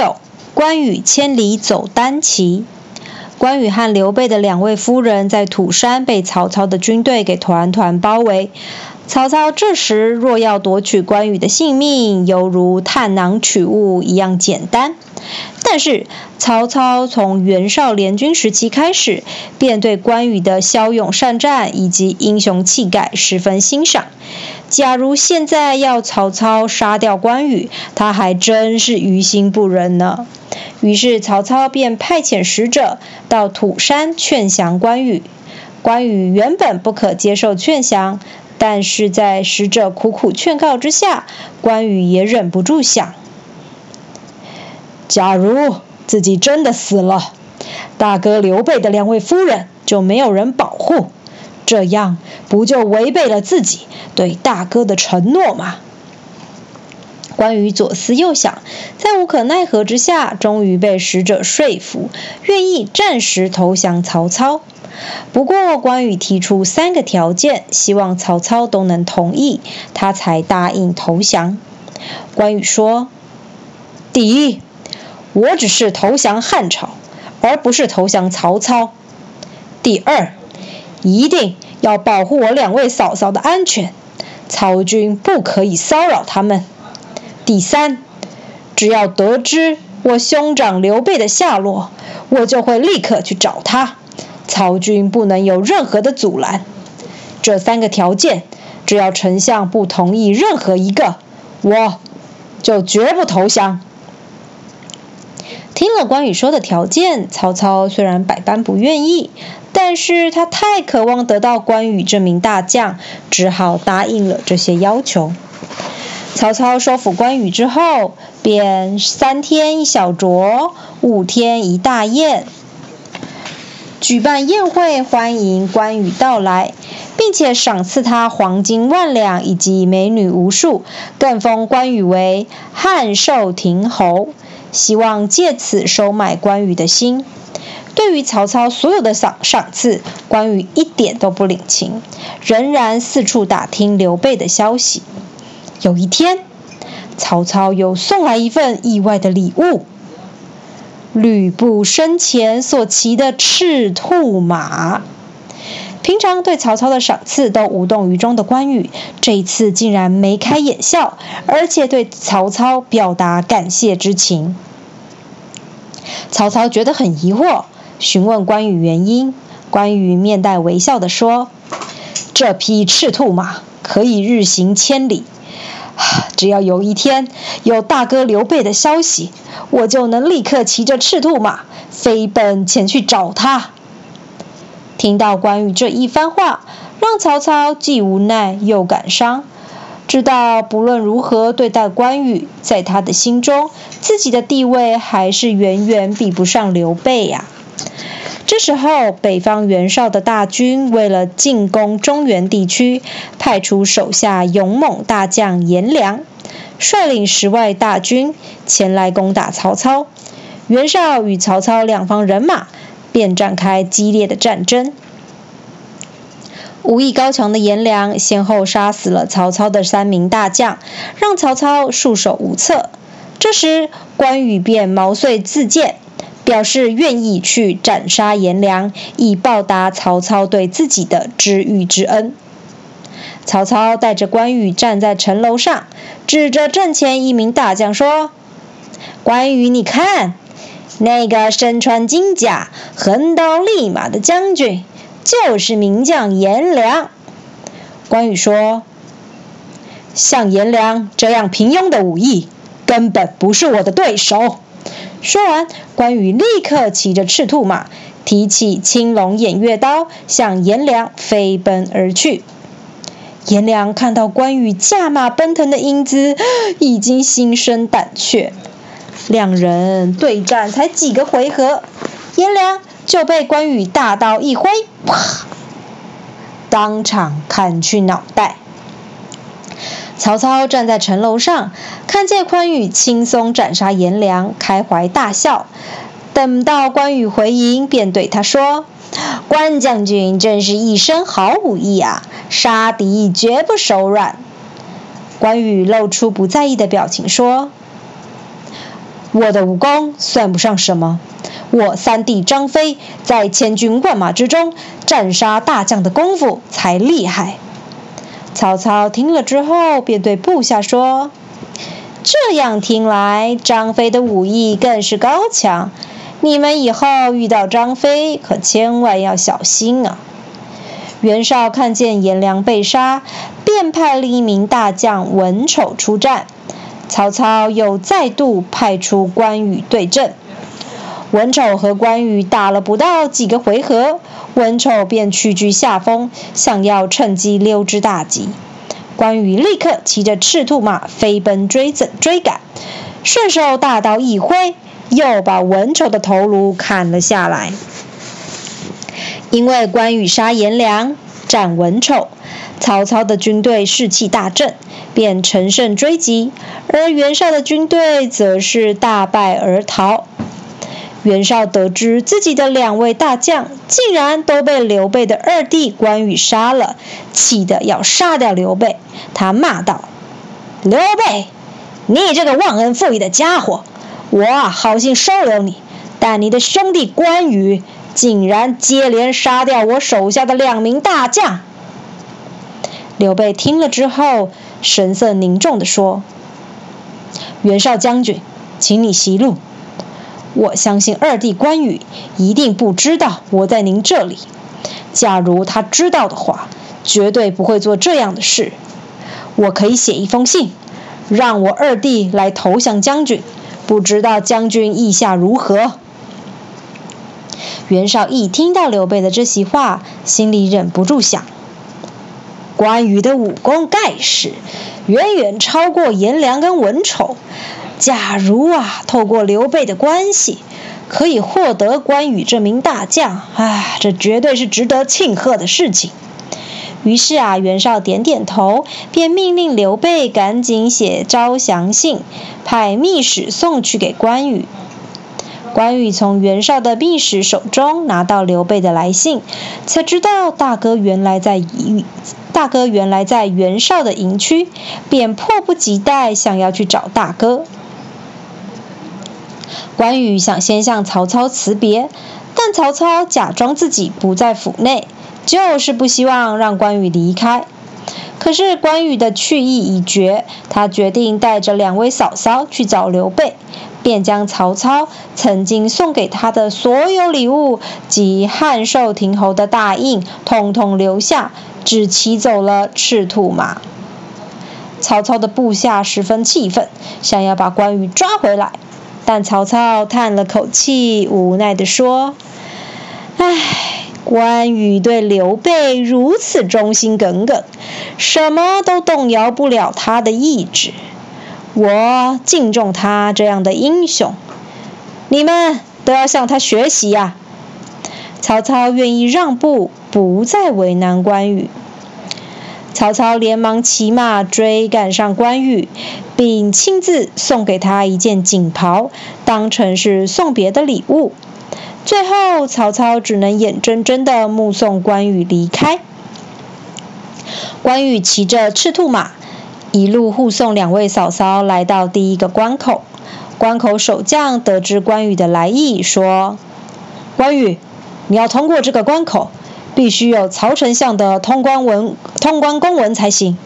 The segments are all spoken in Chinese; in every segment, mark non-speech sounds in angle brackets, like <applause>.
六，关羽千里走单骑。关羽和刘备的两位夫人在土山被曹操的军队给团团包围。曹操这时若要夺取关羽的性命，犹如探囊取物一样简单。但是曹操从袁绍联军时期开始，便对关羽的骁勇善战以及英雄气概十分欣赏。假如现在要曹操杀掉关羽，他还真是于心不忍呢。于是曹操便派遣使者到土山劝降关羽。关羽原本不可接受劝降，但是在使者苦苦劝告之下，关羽也忍不住想：假如自己真的死了，大哥刘备的两位夫人就没有人保护，这样不就违背了自己对大哥的承诺吗？关羽左思右想，在无可奈何之下，终于被使者说服，愿意暂时投降曹操。不过，关羽提出三个条件，希望曹操都能同意，他才答应投降。关羽说：“第一，我只是投降汉朝，而不是投降曹操。第二，一定要保护我两位嫂嫂的安全，曹军不可以骚扰他们。”第三，只要得知我兄长刘备的下落，我就会立刻去找他。曹军不能有任何的阻拦。这三个条件，只要丞相不同意任何一个，我就绝不投降。听了关羽说的条件，曹操虽然百般不愿意，但是他太渴望得到关羽这名大将，只好答应了这些要求。曹操收服关羽之后，便三天一小酌，五天一大宴，举办宴会欢迎关羽到来，并且赏赐他黄金万两以及美女无数，更封关羽为汉寿亭侯，希望借此收买关羽的心。对于曹操所有的赏赏赐，关羽一点都不领情，仍然四处打听刘备的消息。有一天，曹操又送来一份意外的礼物——吕布生前所骑的赤兔马。平常对曹操的赏赐都无动于衷的关羽，这一次竟然眉开眼笑，而且对曹操表达感谢之情。曹操觉得很疑惑，询问关羽原因。关羽面带微笑地说：“这匹赤兔马可以日行千里。” <sighs> 只要有一天有大哥刘备的消息，我就能立刻骑着赤兔马飞奔前去找他。听到关羽这一番话，让曹操既无奈又感伤，知道不论如何对待关羽，在他的心中，自己的地位还是远远比不上刘备呀。这时候，北方袁绍的大军为了进攻中原地区，派出手下勇猛大将颜良，率领十万大军前来攻打曹操。袁绍与曹操两方人马便展开激烈的战争。武艺高强的颜良先后杀死了曹操的三名大将，让曹操束手无策。这时，关羽便毛遂自荐。表示愿意去斩杀颜良，以报答曹操对自己的知遇之恩。曹操带着关羽站在城楼上，指着阵前一名大将说：“关羽，你看，那个身穿金甲、横刀立马的将军，就是名将颜良。”关羽说：“像颜良这样平庸的武艺，根本不是我的对手。”说完，关羽立刻骑着赤兔马，提起青龙偃月刀，向颜良飞奔而去。颜良看到关羽驾马奔腾的英姿，已经心生胆怯。两人对战才几个回合，颜良就被关羽大刀一挥，啪，当场砍去脑袋。曹操站在城楼上，看见关羽轻松斩杀颜良，开怀大笑。等到关羽回营，便对他说：“关将军真是一身好武艺啊，杀敌绝不手软。”关羽露出不在意的表情说：“我的武功算不上什么，我三弟张飞在千军万马之中斩杀大将的功夫才厉害。曹操听了之后，便对部下说：“这样听来，张飞的武艺更是高强。你们以后遇到张飞，可千万要小心啊！”袁绍看见颜良被杀，便派另一名大将文丑出战。曹操又再度派出关羽对阵，文丑和关羽打了不到几个回合，文丑便屈居下风，想要趁机溜之大吉。关羽立刻骑着赤兔马飞奔追追赶，顺手大刀一挥，又把文丑的头颅砍了下来。因为关羽杀颜良，斩文丑。曹操的军队士气大振，便乘胜追击，而袁绍的军队则是大败而逃。袁绍得知自己的两位大将竟然都被刘备的二弟关羽杀了，气得要杀掉刘备。他骂道：“刘备，你这个忘恩负义的家伙！我好心收留你，但你的兄弟关羽竟然接连杀掉我手下的两名大将。”刘备听了之后，神色凝重地说：“袁绍将军，请你息怒。我相信二弟关羽一定不知道我在您这里。假如他知道的话，绝对不会做这样的事。我可以写一封信，让我二弟来投降将军。不知道将军意下如何？”袁绍一听到刘备的这席话，心里忍不住想。关羽的武功盖世，远远超过颜良跟文丑。假如啊，透过刘备的关系，可以获得关羽这名大将，啊，这绝对是值得庆贺的事情。于是啊，袁绍点点头，便命令刘备赶紧写招降信，派密使送去给关羽。关羽从袁绍的密使手中拿到刘备的来信，才知道大哥原来在大哥原来在袁绍的营区，便迫不及待想要去找大哥。关羽想先向曹操辞别，但曹操假装自己不在府内，就是不希望让关羽离开。可是关羽的去意已决，他决定带着两位嫂嫂去找刘备，便将曹操曾经送给他的所有礼物及汉寿亭侯的大印，统统留下。只骑走了赤兔马，曹操的部下十分气愤，想要把关羽抓回来。但曹操叹了口气，无奈地说：“唉，关羽对刘备如此忠心耿耿，什么都动摇不了他的意志。我敬重他这样的英雄，你们都要向他学习呀。”曹操愿意让步。不再为难关羽，曹操连忙骑马追赶上关羽，并亲自送给他一件锦袍，当成是送别的礼物。最后，曹操只能眼睁睁地目送关羽离开。关羽骑着赤兔马，一路护送两位嫂嫂来到第一个关口。关口守将得知关羽的来意，说：“关羽，你要通过这个关口。”必须有曹丞相的通关文、通关公文才行。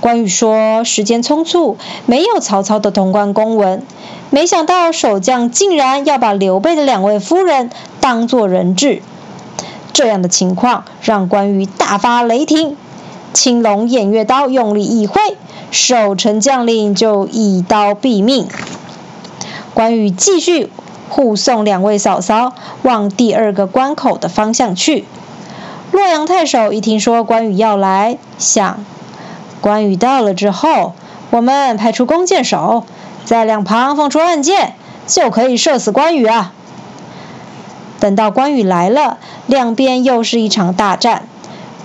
关羽说：“时间匆促，没有曹操的通关公文。”没想到守将竟然要把刘备的两位夫人当作人质，这样的情况让关羽大发雷霆，青龙偃月刀用力一挥，守城将领就一刀毙命。关羽继续。护送两位嫂嫂往第二个关口的方向去。洛阳太守一听说关羽要来，想：关羽到了之后，我们派出弓箭手，在两旁放出暗箭，就可以射死关羽啊。等到关羽来了，两边又是一场大战。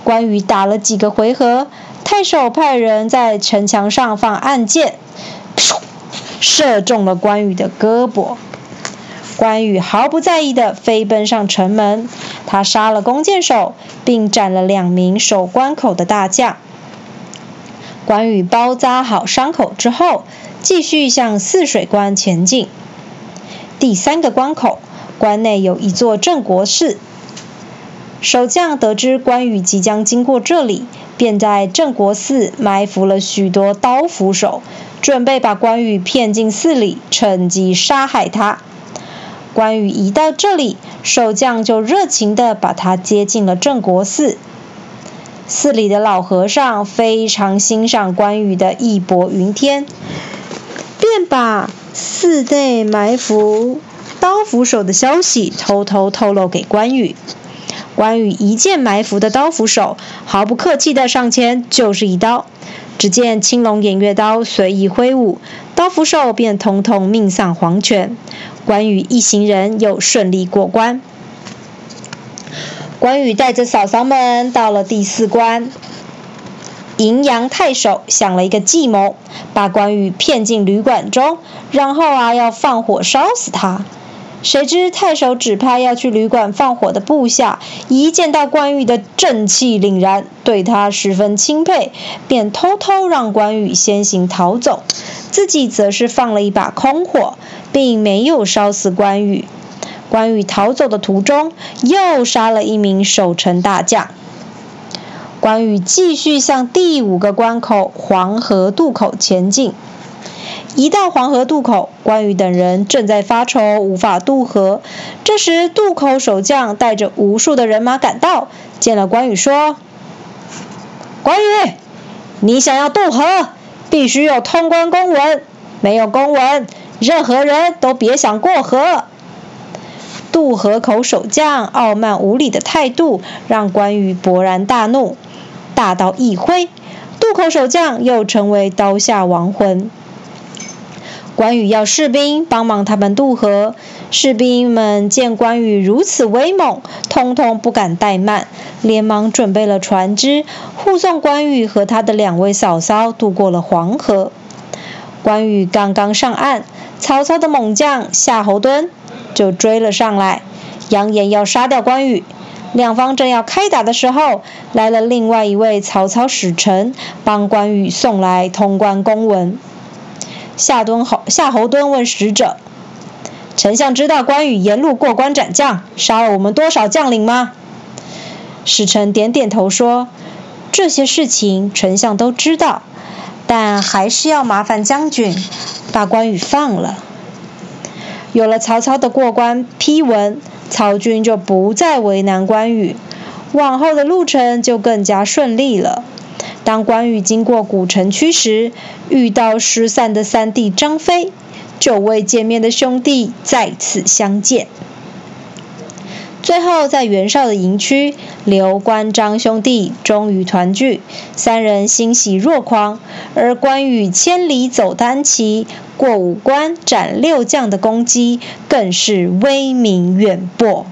关羽打了几个回合，太守派人在城墙上放暗箭，射中了关羽的胳膊。关羽毫不在意地飞奔上城门，他杀了弓箭手，并斩了两名守关口的大将。关羽包扎好伤口之后，继续向泗水关前进。第三个关口，关内有一座镇国寺。守将得知关羽即将经过这里，便在镇国寺埋伏了许多刀斧手，准备把关羽骗进寺里，趁机杀害他。关羽一到这里，守将就热情地把他接进了镇国寺。寺里的老和尚非常欣赏关羽的义薄云天，便把寺内埋伏刀斧手的消息偷偷透露给关羽。关羽一见埋伏的刀斧手，毫不客气地上前就是一刀。只见青龙偃月刀随意挥舞，刀斧手便统统命丧黄泉。关羽一行人又顺利过关。关羽带着嫂嫂们到了第四关，荥阳太守想了一个计谋，把关羽骗进旅馆中，然后啊要放火烧死他。谁知太守指派要去旅馆放火的部下，一见到关羽的正气凛然，对他十分钦佩，便偷偷让关羽先行逃走，自己则是放了一把空火，并没有烧死关羽。关羽逃走的途中，又杀了一名守城大将。关羽继续向第五个关口黄河渡口前进。一到黄河渡口，关羽等人正在发愁无法渡河。这时，渡口守将带着无数的人马赶到，见了关羽说：“关羽，你想要渡河，必须有通关公文，没有公文，任何人都别想过河。”渡河口守将傲慢无礼的态度，让关羽勃然大怒，大刀一挥，渡口守将又成为刀下亡魂。关羽要士兵帮忙他们渡河，士兵们见关羽如此威猛，通通不敢怠慢，连忙准备了船只，护送关羽和他的两位嫂嫂渡过了黄河。关羽刚刚上岸，曹操的猛将夏侯惇就追了上来，扬言要杀掉关羽。两方正要开打的时候，来了另外一位曹操使臣，帮关羽送来通关公文。夏敦侯夏侯惇问使者：“丞相知道关羽沿路过关斩将，杀了我们多少将领吗？”使臣点点头说：“这些事情丞相都知道，但还是要麻烦将军把关羽放了。”有了曹操的过关批文，曹军就不再为难关羽，往后的路程就更加顺利了。当关羽经过古城区时，遇到失散的三弟张飞，久未见面的兄弟再次相见。最后，在袁绍的营区，刘关张兄弟终于团聚，三人欣喜若狂。而关羽千里走单骑，过五关斩六将的攻击，更是威名远播。